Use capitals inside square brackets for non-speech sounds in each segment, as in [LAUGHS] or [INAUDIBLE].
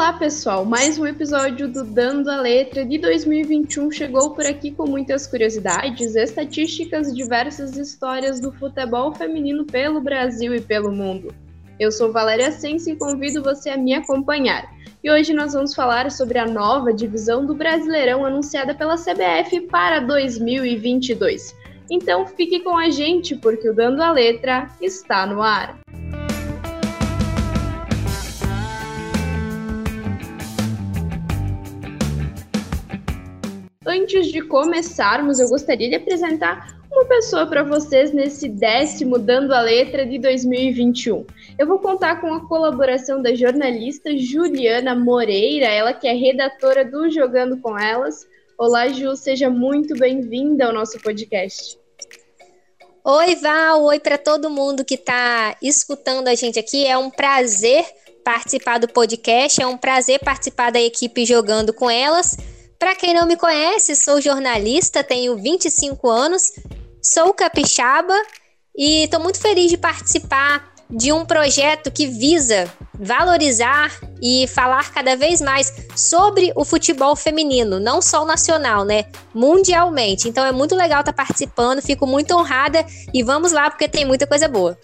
Olá, pessoal! Mais um episódio do Dando a Letra de 2021 chegou por aqui com muitas curiosidades, estatísticas diversas histórias do futebol feminino pelo Brasil e pelo mundo. Eu sou Valéria Sense e convido você a me acompanhar. E hoje nós vamos falar sobre a nova divisão do Brasileirão anunciada pela CBF para 2022. Então fique com a gente porque o Dando a Letra está no ar. Antes de começarmos, eu gostaria de apresentar uma pessoa para vocês nesse décimo Dando a Letra de 2021. Eu vou contar com a colaboração da jornalista Juliana Moreira, ela que é redatora do Jogando com Elas. Olá, Ju, seja muito bem-vinda ao nosso podcast. Oi, Val, oi para todo mundo que está escutando a gente aqui. É um prazer participar do podcast, é um prazer participar da equipe Jogando com Elas. Para quem não me conhece, sou jornalista, tenho 25 anos, sou capixaba e estou muito feliz de participar de um projeto que visa valorizar e falar cada vez mais sobre o futebol feminino, não só nacional, né? Mundialmente. Então é muito legal estar tá participando, fico muito honrada e vamos lá porque tem muita coisa boa.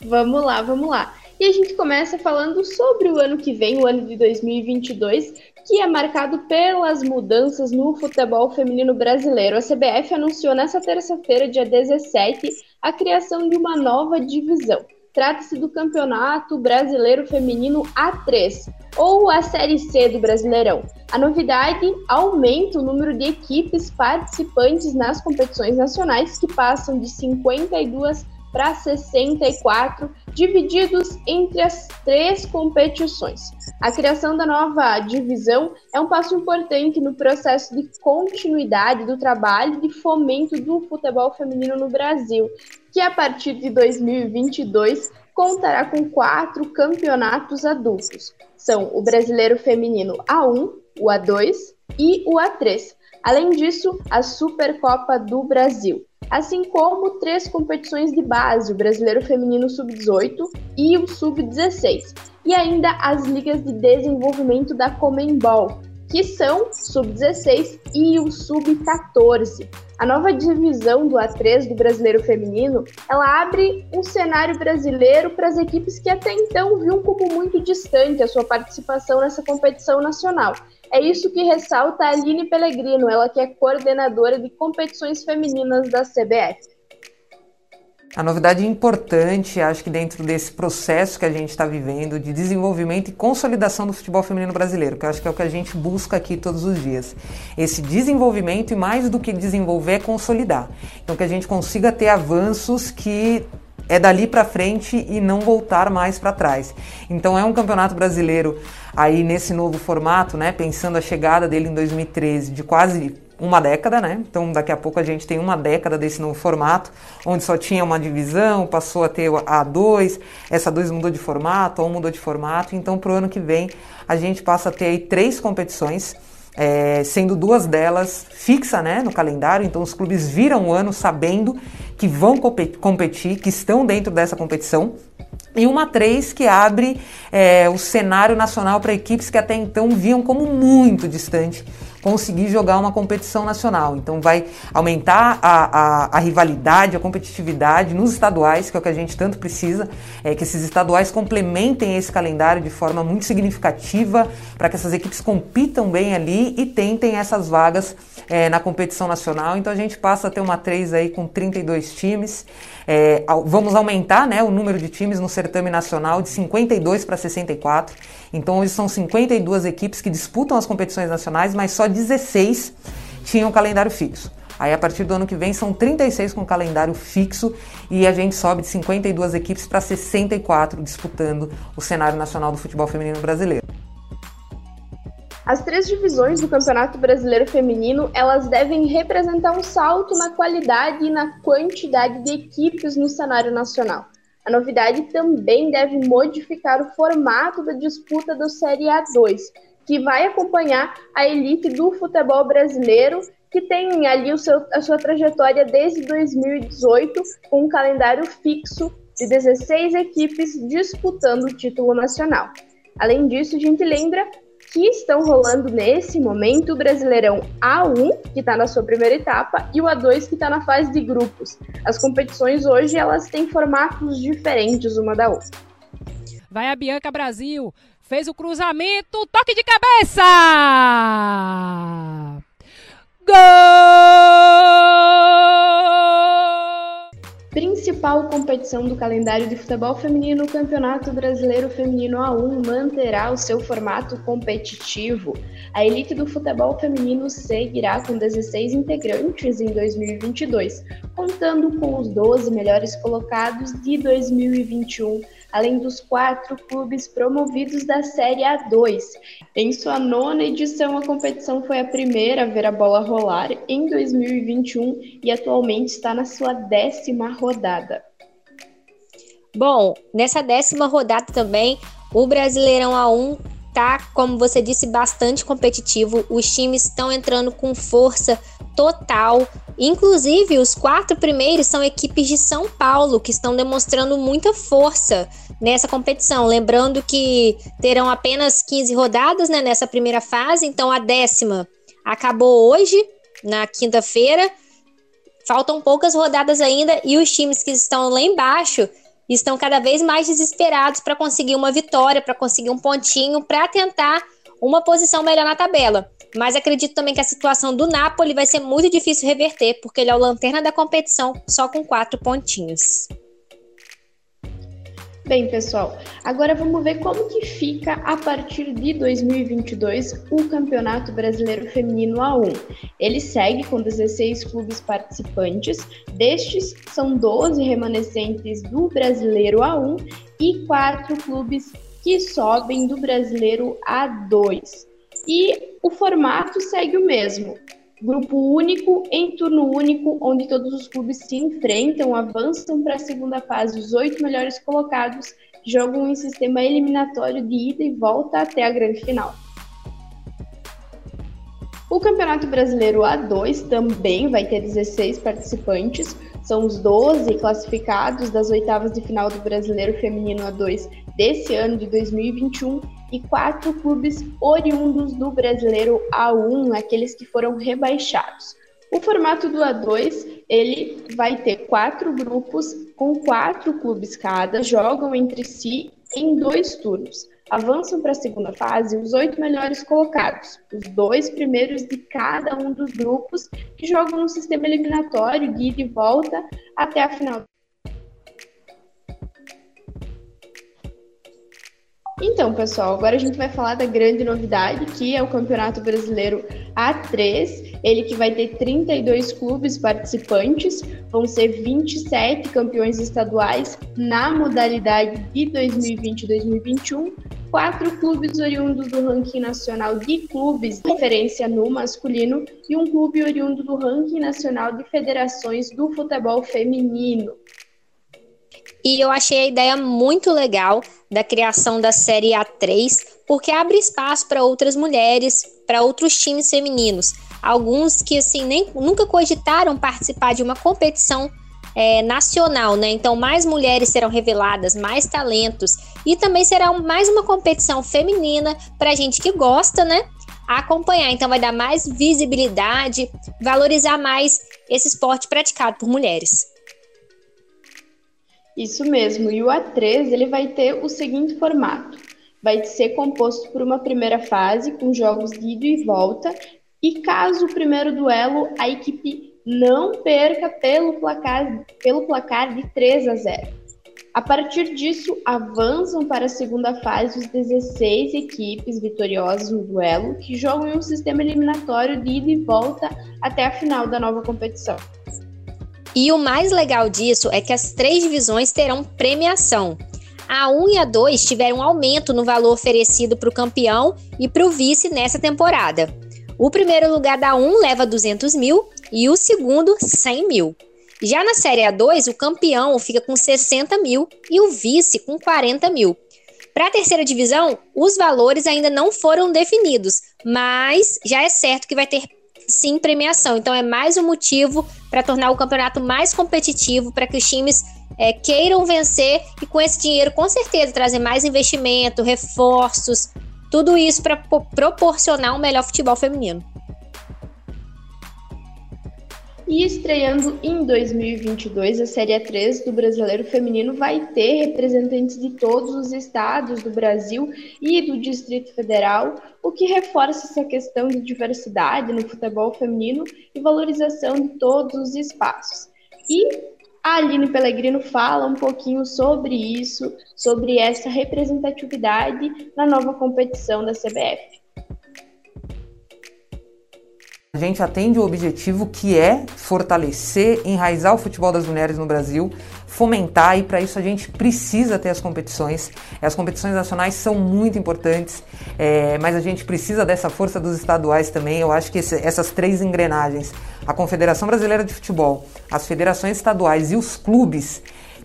Vamos lá, vamos lá. E a gente começa falando sobre o ano que vem, o ano de 2022, que é marcado pelas mudanças no futebol feminino brasileiro. A CBF anunciou nesta terça-feira, dia 17, a criação de uma nova divisão. Trata-se do Campeonato Brasileiro Feminino A3, ou a Série C do Brasileirão. A novidade aumenta o número de equipes participantes nas competições nacionais, que passam de 52 para 64, divididos entre as três competições. A criação da nova divisão é um passo importante no processo de continuidade do trabalho de fomento do futebol feminino no Brasil, que a partir de 2022 contará com quatro campeonatos adultos. São o Brasileiro Feminino A1, o A2 e o A3. Além disso, a Supercopa do Brasil assim como três competições de base, o Brasileiro Feminino Sub-18 e o Sub-16, e ainda as ligas de desenvolvimento da Comembol, que são Sub-16 e o Sub-14. A nova divisão do A3 do Brasileiro Feminino, ela abre um cenário brasileiro para as equipes que até então viam como muito distante a sua participação nessa competição nacional. É isso que ressalta a Aline Pellegrino, ela que é coordenadora de competições femininas da CBF. A novidade importante, acho que dentro desse processo que a gente está vivendo de desenvolvimento e consolidação do futebol feminino brasileiro, que eu acho que é o que a gente busca aqui todos os dias. Esse desenvolvimento e mais do que desenvolver é consolidar. Então que a gente consiga ter avanços que é dali para frente e não voltar mais para trás. Então é um campeonato brasileiro aí nesse novo formato, né, pensando a chegada dele em 2013 de quase uma década, né? Então daqui a pouco a gente tem uma década desse novo formato, onde só tinha uma divisão, passou a ter a A2, essa 2 mudou de formato, a 1 mudou de formato, então para o ano que vem a gente passa a ter aí três competições, é, sendo duas delas fixa né, no calendário, então os clubes viram o ano sabendo que vão competir, que estão dentro dessa competição, e uma três que abre é, o cenário nacional para equipes que até então viam como muito distante conseguir jogar uma competição nacional. Então vai aumentar a, a, a, rivalidade, a competitividade nos estaduais, que é o que a gente tanto precisa, é que esses estaduais complementem esse calendário de forma muito significativa para que essas equipes compitam bem ali e tentem essas vagas é, na competição nacional. Então a gente passa a ter uma 3 aí com 32 times. É, vamos aumentar né, o número de times no certame nacional de 52 para 64. Então hoje são 52 equipes que disputam as competições nacionais, mas só 16 tinham calendário fixo. Aí a partir do ano que vem são 36 com calendário fixo e a gente sobe de 52 equipes para 64 disputando o cenário nacional do futebol feminino brasileiro. As três divisões do Campeonato Brasileiro Feminino, elas devem representar um salto na qualidade e na quantidade de equipes no cenário nacional. A novidade também deve modificar o formato da disputa do Série A2, que vai acompanhar a elite do futebol brasileiro, que tem ali o seu, a sua trajetória desde 2018, com um calendário fixo de 16 equipes disputando o título nacional. Além disso, a gente lembra que estão rolando nesse momento o Brasileirão A1, que está na sua primeira etapa, e o A2, que está na fase de grupos. As competições hoje elas têm formatos diferentes uma da outra. Vai a Bianca Brasil, fez o cruzamento, toque de cabeça! Gol! Principal competição do calendário de futebol feminino, o Campeonato Brasileiro Feminino A1 manterá o seu formato competitivo. A elite do futebol feminino seguirá com 16 integrantes em 2022, contando com os 12 melhores colocados de 2021 além dos quatro clubes promovidos da Série A2. Em sua nona edição, a competição foi a primeira a ver a bola rolar em 2021 e atualmente está na sua décima rodada. Bom, nessa décima rodada também, o Brasileirão A1 tá, como você disse, bastante competitivo. Os times estão entrando com força total. Inclusive, os quatro primeiros são equipes de São Paulo, que estão demonstrando muita força nessa competição. Lembrando que terão apenas 15 rodadas né, nessa primeira fase, então a décima acabou hoje, na quinta-feira. Faltam poucas rodadas ainda e os times que estão lá embaixo estão cada vez mais desesperados para conseguir uma vitória, para conseguir um pontinho, para tentar uma posição melhor na tabela. Mas acredito também que a situação do Napoli vai ser muito difícil reverter, porque ele é o lanterna da competição, só com quatro pontinhos. Bem, pessoal, agora vamos ver como que fica a partir de 2022 o Campeonato Brasileiro Feminino A1. Ele segue com 16 clubes participantes, destes são 12 remanescentes do Brasileiro A1 e 4 clubes que sobem do Brasileiro A2. E o formato segue o mesmo grupo único em turno único, onde todos os clubes se enfrentam, avançam para a segunda fase. Os oito melhores colocados jogam em sistema eliminatório de ida e volta até a grande final. O Campeonato Brasileiro A2 também vai ter 16 participantes, são os 12 classificados das oitavas de final do Brasileiro Feminino A2 desse ano de 2021 e quatro clubes oriundos do brasileiro A1, aqueles que foram rebaixados. O formato do A2 ele vai ter quatro grupos com quatro clubes cada, jogam entre si em dois turnos. Avançam para a segunda fase os oito melhores colocados, os dois primeiros de cada um dos grupos, que jogam no sistema eliminatório ida e volta até a final Então, pessoal, agora a gente vai falar da grande novidade, que é o Campeonato Brasileiro A3. Ele que vai ter 32 clubes participantes, vão ser 27 campeões estaduais na modalidade de 2020-2021, quatro clubes oriundos do ranking nacional de clubes referência no masculino e um clube oriundo do ranking nacional de federações do futebol feminino. E eu achei a ideia muito legal da criação da série A3, porque abre espaço para outras mulheres, para outros times femininos. Alguns que assim nem nunca cogitaram participar de uma competição é, nacional, né? Então, mais mulheres serão reveladas, mais talentos, e também será mais uma competição feminina para gente que gosta, né? Acompanhar. Então, vai dar mais visibilidade, valorizar mais esse esporte praticado por mulheres. Isso mesmo. E o A3 ele vai ter o seguinte formato: vai ser composto por uma primeira fase com jogos de ida e volta, e caso o primeiro duelo a equipe não perca pelo placar, pelo placar de 3 a 0. A partir disso, avançam para a segunda fase os 16 equipes vitoriosas no duelo, que jogam em um sistema eliminatório de ida e volta até a final da nova competição. E o mais legal disso é que as três divisões terão premiação. A 1 e a 2 tiveram um aumento no valor oferecido para o campeão e para o vice nessa temporada. O primeiro lugar da 1 leva 200 mil e o segundo 100 mil. Já na Série A2, o campeão fica com 60 mil e o vice com 40 mil. Para a terceira divisão, os valores ainda não foram definidos, mas já é certo que vai ter sim premiação. Então é mais um motivo para tornar o campeonato mais competitivo, para que os times é, queiram vencer e com esse dinheiro, com certeza, trazer mais investimento, reforços, tudo isso para proporcionar um melhor futebol feminino. E estreando em 2022, a Série 3 do Brasileiro Feminino vai ter representantes de todos os estados do Brasil e do Distrito Federal, o que reforça essa questão de diversidade no futebol feminino e valorização de todos os espaços. E a Aline Pellegrino fala um pouquinho sobre isso, sobre essa representatividade na nova competição da CBF. A gente atende o objetivo que é fortalecer, enraizar o futebol das mulheres no Brasil, fomentar e para isso a gente precisa ter as competições. As competições nacionais são muito importantes, é, mas a gente precisa dessa força dos estaduais também. Eu acho que esse, essas três engrenagens, a Confederação Brasileira de Futebol, as federações estaduais e os clubes,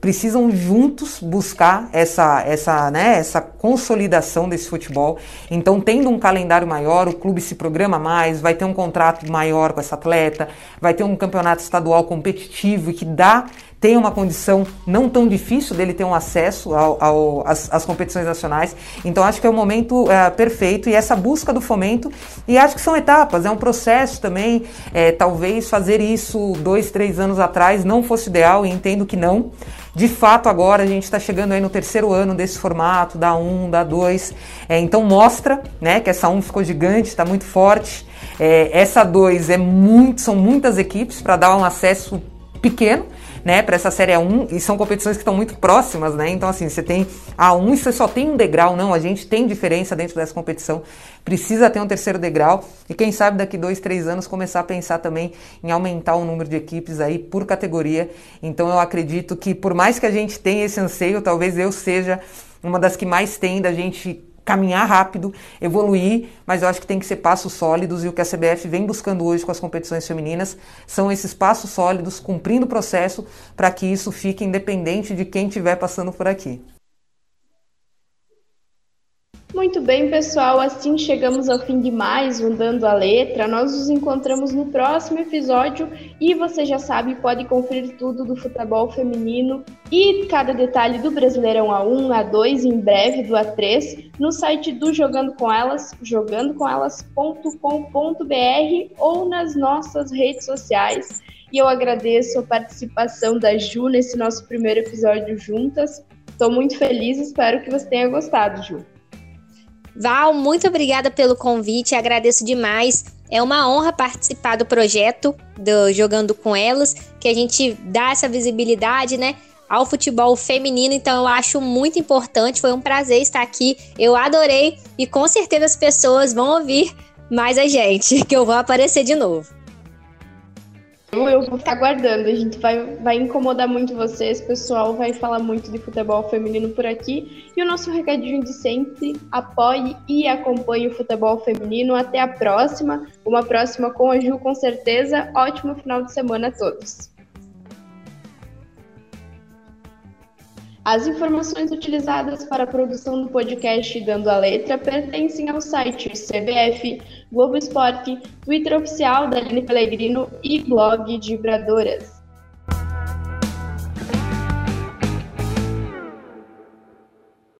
precisam juntos buscar essa, essa, né, essa consolidação desse futebol. Então, tendo um calendário maior, o clube se programa mais, vai ter um contrato maior com essa atleta, vai ter um campeonato estadual competitivo que dá tem uma condição não tão difícil dele ter um acesso ao, às, competições nacionais. Então acho que é o momento é, perfeito e essa busca do fomento. E acho que são etapas, é um processo também. É, talvez fazer isso dois, três anos atrás não fosse ideal e entendo que não. De fato, agora a gente está chegando aí no terceiro ano desse formato, da 1, da 2. É, então mostra né, que essa 1 ficou gigante, está muito forte. É, essa 2 é muito, são muitas equipes para dar um acesso pequeno né, para essa série A1 e são competições que estão muito próximas, né? Então assim, você tem A1 e você só tem um degrau, não, a gente tem diferença dentro dessa competição, precisa ter um terceiro degrau e quem sabe daqui dois, três anos começar a pensar também em aumentar o número de equipes aí por categoria. Então eu acredito que por mais que a gente tenha esse anseio, talvez eu seja uma das que mais tem da gente caminhar rápido, evoluir, mas eu acho que tem que ser passos sólidos e o que a CBF vem buscando hoje com as competições femininas são esses passos sólidos, cumprindo o processo para que isso fique independente de quem estiver passando por aqui. Muito bem, pessoal, assim chegamos ao fim de mais um Dando a Letra. Nós nos encontramos no próximo episódio e você já sabe, pode conferir tudo do futebol feminino e cada detalhe do Brasileirão A1, A2 em breve do A3 no site do Jogando com Elas, jogandocomelas.com.br ou nas nossas redes sociais. E eu agradeço a participação da Ju nesse nosso primeiro episódio juntas. Estou muito feliz, espero que você tenha gostado, Ju. Val, muito obrigada pelo convite, agradeço demais. É uma honra participar do projeto do Jogando com Elas, que a gente dá essa visibilidade, né? Ao futebol feminino, então eu acho muito importante. Foi um prazer estar aqui. Eu adorei e com certeza as pessoas vão ouvir mais a gente, [LAUGHS] que eu vou aparecer de novo. Eu vou ficar aguardando, a gente vai, vai incomodar muito vocês, pessoal vai falar muito de futebol feminino por aqui. E o nosso recadinho de sempre, apoie e acompanhe o futebol feminino. Até a próxima, uma próxima com a Ju, com certeza. Ótimo final de semana a todos. As informações utilizadas para a produção do podcast Dando a Letra pertencem ao site CBF, Globo Esporte, Twitter oficial da Aline Pellegrino e blog de Vibradoras.